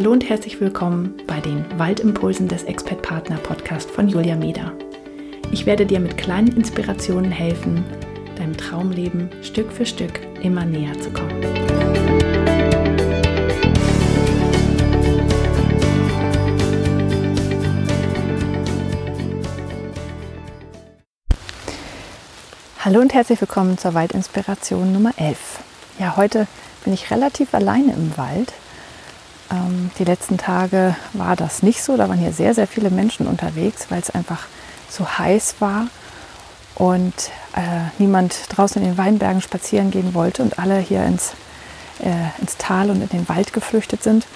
Hallo und herzlich willkommen bei den Waldimpulsen des Expert Partner Podcast von Julia Meder. Ich werde dir mit kleinen Inspirationen helfen, deinem Traumleben Stück für Stück immer näher zu kommen. Hallo und herzlich willkommen zur Waldinspiration Nummer 11. Ja, heute bin ich relativ alleine im Wald. Ähm, die letzten Tage war das nicht so. Da waren hier sehr, sehr viele Menschen unterwegs, weil es einfach so heiß war und äh, niemand draußen in den Weinbergen spazieren gehen wollte und alle hier ins, äh, ins Tal und in den Wald geflüchtet sind.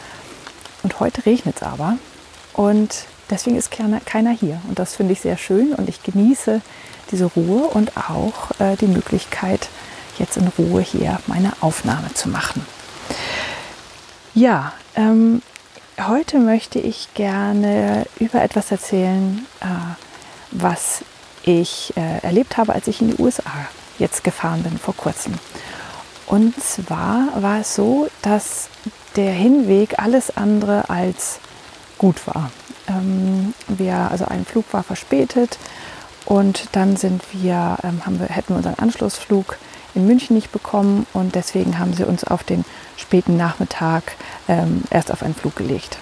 Und heute regnet es aber und deswegen ist keiner, keiner hier. Und das finde ich sehr schön und ich genieße diese Ruhe und auch äh, die Möglichkeit, jetzt in Ruhe hier meine Aufnahme zu machen. Ja, ähm, heute möchte ich gerne über etwas erzählen, äh, was ich äh, erlebt habe, als ich in die USA jetzt gefahren bin vor kurzem. Und zwar war es so, dass der Hinweg alles andere als gut war. Ähm, wir, also ein Flug war verspätet und dann sind wir, ähm, haben wir, hätten wir unseren Anschlussflug in München nicht bekommen und deswegen haben sie uns auf den späten Nachmittag ähm, erst auf einen Flug gelegt.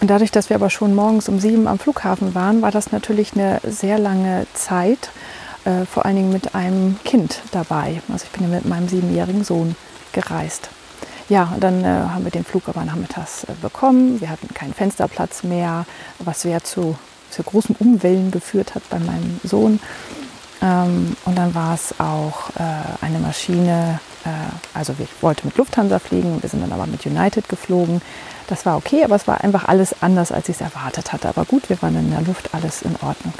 Und dadurch, dass wir aber schon morgens um sieben am Flughafen waren, war das natürlich eine sehr lange Zeit, äh, vor allen Dingen mit einem Kind dabei. Also ich bin ja mit meinem siebenjährigen Sohn gereist. Ja, und dann äh, haben wir den Flug aber nachmittags äh, bekommen. Wir hatten keinen Fensterplatz mehr, was sehr zu, zu großem Umwellen geführt hat bei meinem Sohn. Ähm, und dann war es auch äh, eine Maschine, äh, also ich wollte mit Lufthansa fliegen, wir sind dann aber mit United geflogen. Das war okay, aber es war einfach alles anders, als ich es erwartet hatte. Aber gut, wir waren in der Luft, alles in Ordnung.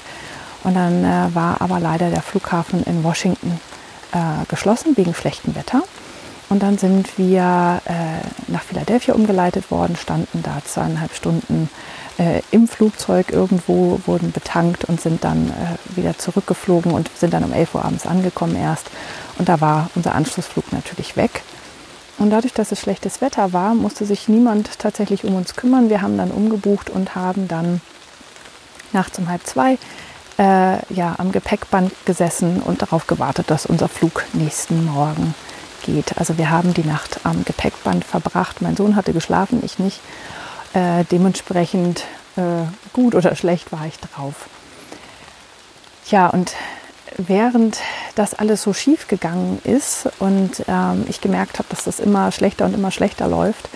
Und dann äh, war aber leider der Flughafen in Washington äh, geschlossen wegen schlechtem Wetter. Und dann sind wir äh, nach Philadelphia umgeleitet worden, standen da zweieinhalb Stunden äh, im Flugzeug irgendwo, wurden betankt und sind dann äh, wieder zurückgeflogen und sind dann um 11 Uhr abends angekommen erst. Und da war unser Anschlussflug natürlich weg. Und dadurch, dass es schlechtes Wetter war, musste sich niemand tatsächlich um uns kümmern. Wir haben dann umgebucht und haben dann nachts um halb zwei äh, ja, am Gepäckband gesessen und darauf gewartet, dass unser Flug nächsten Morgen geht. Also wir haben die Nacht am Gepäckband verbracht. Mein Sohn hatte geschlafen, ich nicht. Äh, dementsprechend äh, gut oder schlecht war ich drauf. Ja, und während das alles so schief gegangen ist und ähm, ich gemerkt habe, dass das immer schlechter und immer schlechter läuft,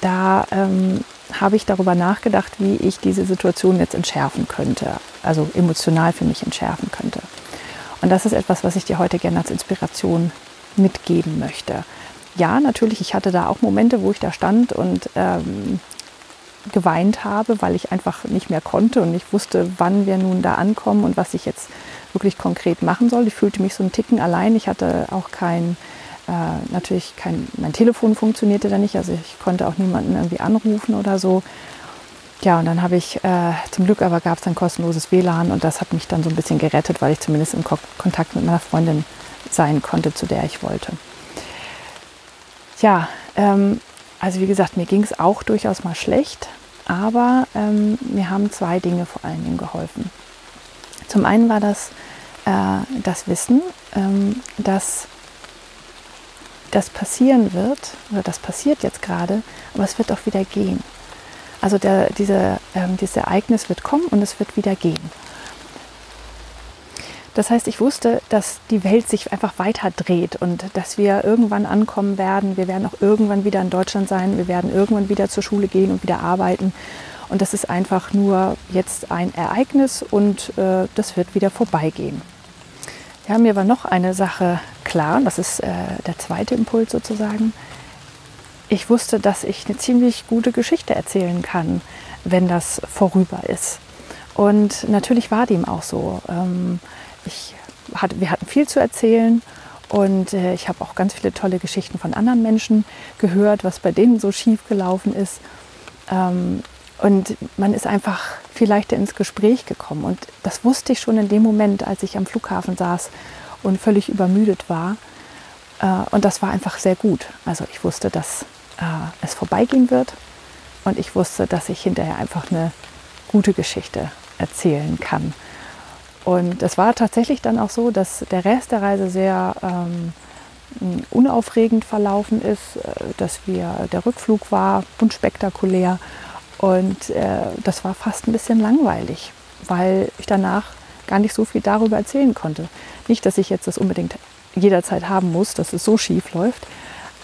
da ähm, habe ich darüber nachgedacht, wie ich diese Situation jetzt entschärfen könnte, also emotional für mich entschärfen könnte. Und das ist etwas, was ich dir heute gerne als Inspiration mitgeben möchte ja, natürlich, ich hatte da auch Momente, wo ich da stand und ähm, geweint habe, weil ich einfach nicht mehr konnte und nicht wusste, wann wir nun da ankommen und was ich jetzt wirklich konkret machen soll. Ich fühlte mich so einen Ticken allein. Ich hatte auch kein, äh, natürlich kein, mein Telefon funktionierte da nicht, also ich konnte auch niemanden irgendwie anrufen oder so. Ja, und dann habe ich, äh, zum Glück aber gab es ein kostenloses WLAN und das hat mich dann so ein bisschen gerettet, weil ich zumindest in Ko Kontakt mit meiner Freundin sein konnte, zu der ich wollte. Ja, ähm, also wie gesagt, mir ging es auch durchaus mal schlecht, aber ähm, mir haben zwei Dinge vor allen Dingen geholfen. Zum einen war das äh, das Wissen, ähm, dass das passieren wird, oder das passiert jetzt gerade, aber es wird auch wieder gehen. Also der, diese, ähm, dieses Ereignis wird kommen und es wird wieder gehen. Das heißt, ich wusste, dass die Welt sich einfach weiter dreht und dass wir irgendwann ankommen werden. Wir werden auch irgendwann wieder in Deutschland sein. Wir werden irgendwann wieder zur Schule gehen und wieder arbeiten. Und das ist einfach nur jetzt ein Ereignis und äh, das wird wieder vorbeigehen. Ja, mir war noch eine Sache klar, das ist äh, der zweite Impuls sozusagen. Ich wusste, dass ich eine ziemlich gute Geschichte erzählen kann, wenn das vorüber ist. Und natürlich war dem auch so. Ähm, ich hatte, wir hatten viel zu erzählen und äh, ich habe auch ganz viele tolle Geschichten von anderen Menschen gehört, was bei denen so schief gelaufen ist. Ähm, und man ist einfach viel leichter ins Gespräch gekommen. Und das wusste ich schon in dem Moment, als ich am Flughafen saß und völlig übermüdet war. Äh, und das war einfach sehr gut. Also ich wusste, dass äh, es vorbeigehen wird und ich wusste, dass ich hinterher einfach eine gute Geschichte erzählen kann. Und es war tatsächlich dann auch so, dass der Rest der Reise sehr ähm, unaufregend verlaufen ist, äh, dass wir, der Rückflug war unspektakulär und äh, das war fast ein bisschen langweilig, weil ich danach gar nicht so viel darüber erzählen konnte. Nicht, dass ich jetzt das unbedingt jederzeit haben muss, dass es so schief läuft,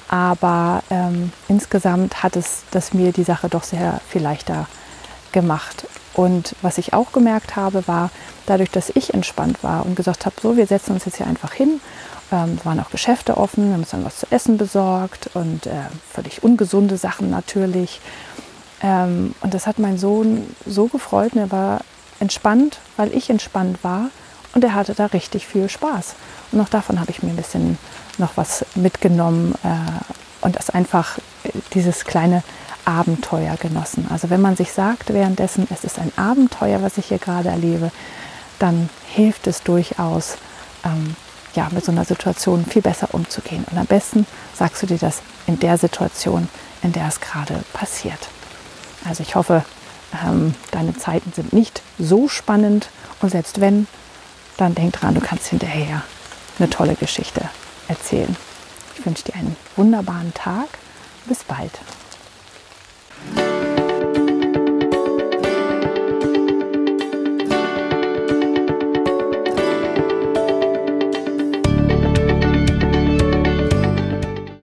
aber ähm, insgesamt hat es das mir die Sache doch sehr viel leichter gemacht. Und was ich auch gemerkt habe, war, dadurch, dass ich entspannt war und gesagt habe, so, wir setzen uns jetzt hier einfach hin. Ähm, waren auch Geschäfte offen, wir haben uns dann was zu essen besorgt und äh, völlig ungesunde Sachen natürlich. Ähm, und das hat mein Sohn so gefreut und er war entspannt, weil ich entspannt war und er hatte da richtig viel Spaß. Und auch davon habe ich mir ein bisschen noch was mitgenommen äh, und das einfach äh, dieses kleine Abenteuer genossen. Also wenn man sich sagt währenddessen, es ist ein Abenteuer, was ich hier gerade erlebe, dann hilft es durchaus, ähm, ja, mit so einer Situation viel besser umzugehen. Und am besten sagst du dir das in der Situation, in der es gerade passiert. Also ich hoffe, ähm, deine Zeiten sind nicht so spannend und selbst wenn, dann denk dran, du kannst hinterher eine tolle Geschichte erzählen. Ich wünsche dir einen wunderbaren Tag. Bis bald.